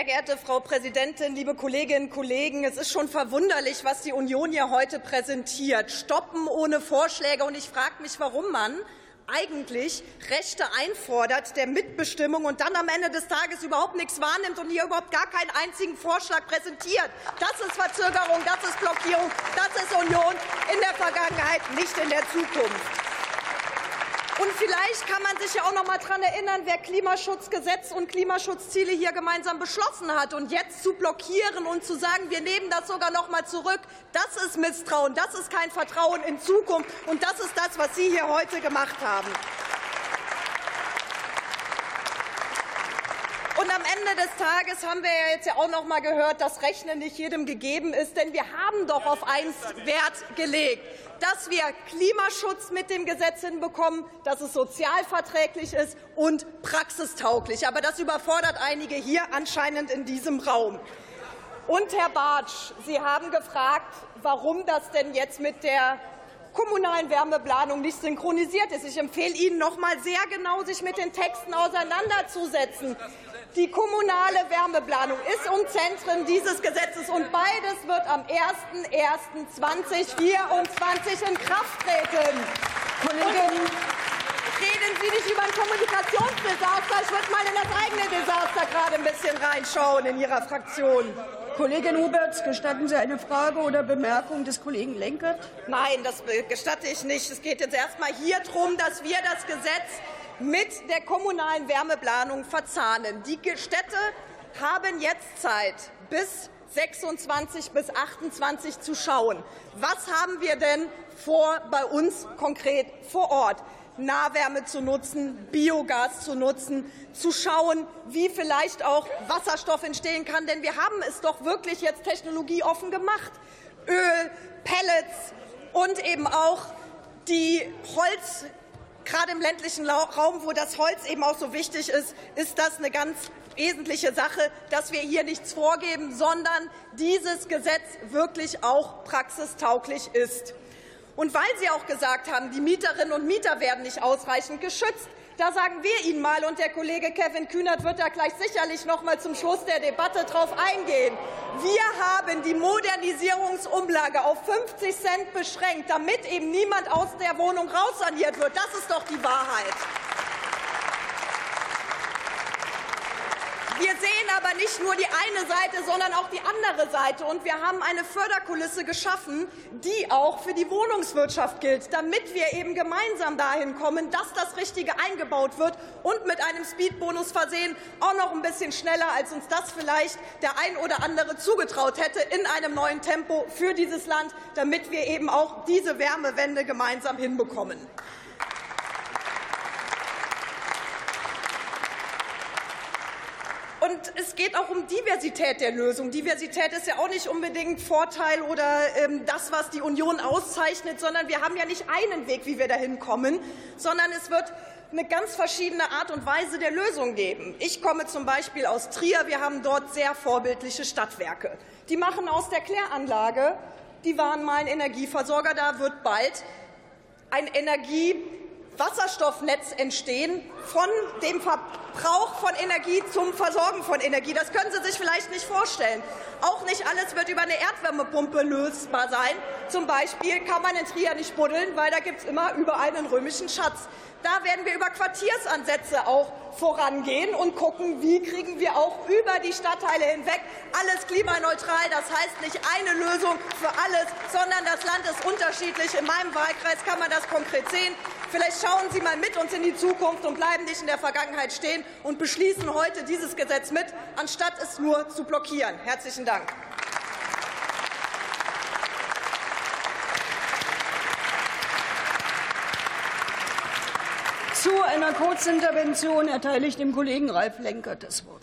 Sehr geehrte Frau Präsidentin, liebe Kolleginnen und Kollegen! Es ist schon verwunderlich, was die Union hier heute präsentiert. Stoppen ohne Vorschläge. Und ich frage mich, warum man eigentlich Rechte einfordert der Mitbestimmung und dann am Ende des Tages überhaupt nichts wahrnimmt und hier überhaupt gar keinen einzigen Vorschlag präsentiert. Das ist Verzögerung, das ist Blockierung, das ist Union in der Vergangenheit, nicht in der Zukunft. Und vielleicht kann man sich ja auch noch mal daran erinnern, wer Klimaschutzgesetz und Klimaschutzziele hier gemeinsam beschlossen hat. Und jetzt zu blockieren und zu sagen, wir nehmen das sogar noch mal zurück, das ist Misstrauen, das ist kein Vertrauen in Zukunft. Und das ist das, was Sie hier heute gemacht haben. Und am Ende des Tages haben wir ja jetzt ja auch noch mal gehört, dass Rechnen nicht jedem gegeben ist, denn wir haben doch auf eins Wert gelegt dass wir Klimaschutz mit dem Gesetz hinbekommen, dass es sozialverträglich ist und praxistauglich. Aber das überfordert einige hier anscheinend in diesem Raum. Und Herr Bartsch, Sie haben gefragt, warum das denn jetzt mit der kommunalen Wärmeplanung nicht synchronisiert ist. Ich empfehle Ihnen noch mal sehr genau, sich mit den Texten auseinanderzusetzen. Die kommunale Wärmeplanung ist im Zentrum dieses Gesetzes, und beides wird am 01.01.2024 in Kraft treten. Kollegin, reden Sie nicht über ein Kommunikationsdesaster. Ich würde mal in das eigene Desaster gerade ein bisschen reinschauen in Ihrer Fraktion. Kollegin Huberts, gestatten Sie eine Frage oder Bemerkung des Kollegen Lenkert? Nein, das gestatte ich nicht. Es geht jetzt erst einmal hier darum, dass wir das Gesetz mit der kommunalen Wärmeplanung verzahnen. Die Städte haben jetzt Zeit, bis 26 bis 28 zu schauen. Was haben wir denn vor bei uns konkret vor Ort? Nahwärme zu nutzen, Biogas zu nutzen, zu schauen, wie vielleicht auch Wasserstoff entstehen kann. Denn wir haben es doch wirklich jetzt technologieoffen gemacht. Öl, Pellets und eben auch die Holz gerade im ländlichen Raum, wo das Holz eben auch so wichtig ist, ist das eine ganz wesentliche Sache, dass wir hier nichts vorgeben, sondern dieses Gesetz wirklich auch praxistauglich ist. Und weil Sie auch gesagt haben, die Mieterinnen und Mieter werden nicht ausreichend geschützt, da sagen wir Ihnen mal, und der Kollege Kevin Kühnert wird da gleich sicherlich noch mal zum Schluss der Debatte darauf eingehen. Wir haben die Modernisierungsumlage auf 50 Cent beschränkt, damit eben niemand aus der Wohnung raussaniert wird. Das ist doch die Wahrheit. Wir sehen aber nicht nur die eine Seite, sondern auch die andere Seite. Und wir haben eine Förderkulisse geschaffen, die auch für die Wohnungswirtschaft gilt, damit wir eben gemeinsam dahin kommen, dass das Richtige eingebaut wird und mit einem Speedbonus versehen, auch noch ein bisschen schneller, als uns das vielleicht der ein oder andere zugetraut hätte, in einem neuen Tempo für dieses Land, damit wir eben auch diese Wärmewende gemeinsam hinbekommen. Und es geht auch um Diversität der Lösung. Diversität ist ja auch nicht unbedingt Vorteil oder ähm, das, was die Union auszeichnet, sondern wir haben ja nicht einen Weg, wie wir dahin kommen, sondern es wird eine ganz verschiedene Art und Weise der Lösung geben. Ich komme zum Beispiel aus Trier. Wir haben dort sehr vorbildliche Stadtwerke. Die machen aus der Kläranlage, die waren mal ein Energieversorger, da wird bald ein Energie Wasserstoffnetz entstehen von dem Verbrauch von Energie zum Versorgen von Energie. Das können Sie sich vielleicht nicht vorstellen. Auch nicht alles wird über eine Erdwärmepumpe lösbar sein. Zum Beispiel kann man in Trier nicht buddeln, weil da gibt es immer überall einen römischen Schatz. Da werden wir über Quartiersansätze auch vorangehen und gucken, wie kriegen wir auch über die Stadtteile hinweg alles klimaneutral. Das heißt nicht eine Lösung für alles, sondern das Land ist unterschiedlich. In meinem Wahlkreis kann man das konkret sehen. Vielleicht schauen Sie mal mit uns in die Zukunft und bleiben nicht in der Vergangenheit stehen und beschließen heute dieses Gesetz mit, anstatt es nur zu blockieren. Herzlichen Dank. Zu einer Kurzintervention erteile ich dem Kollegen Ralf Lenker das Wort.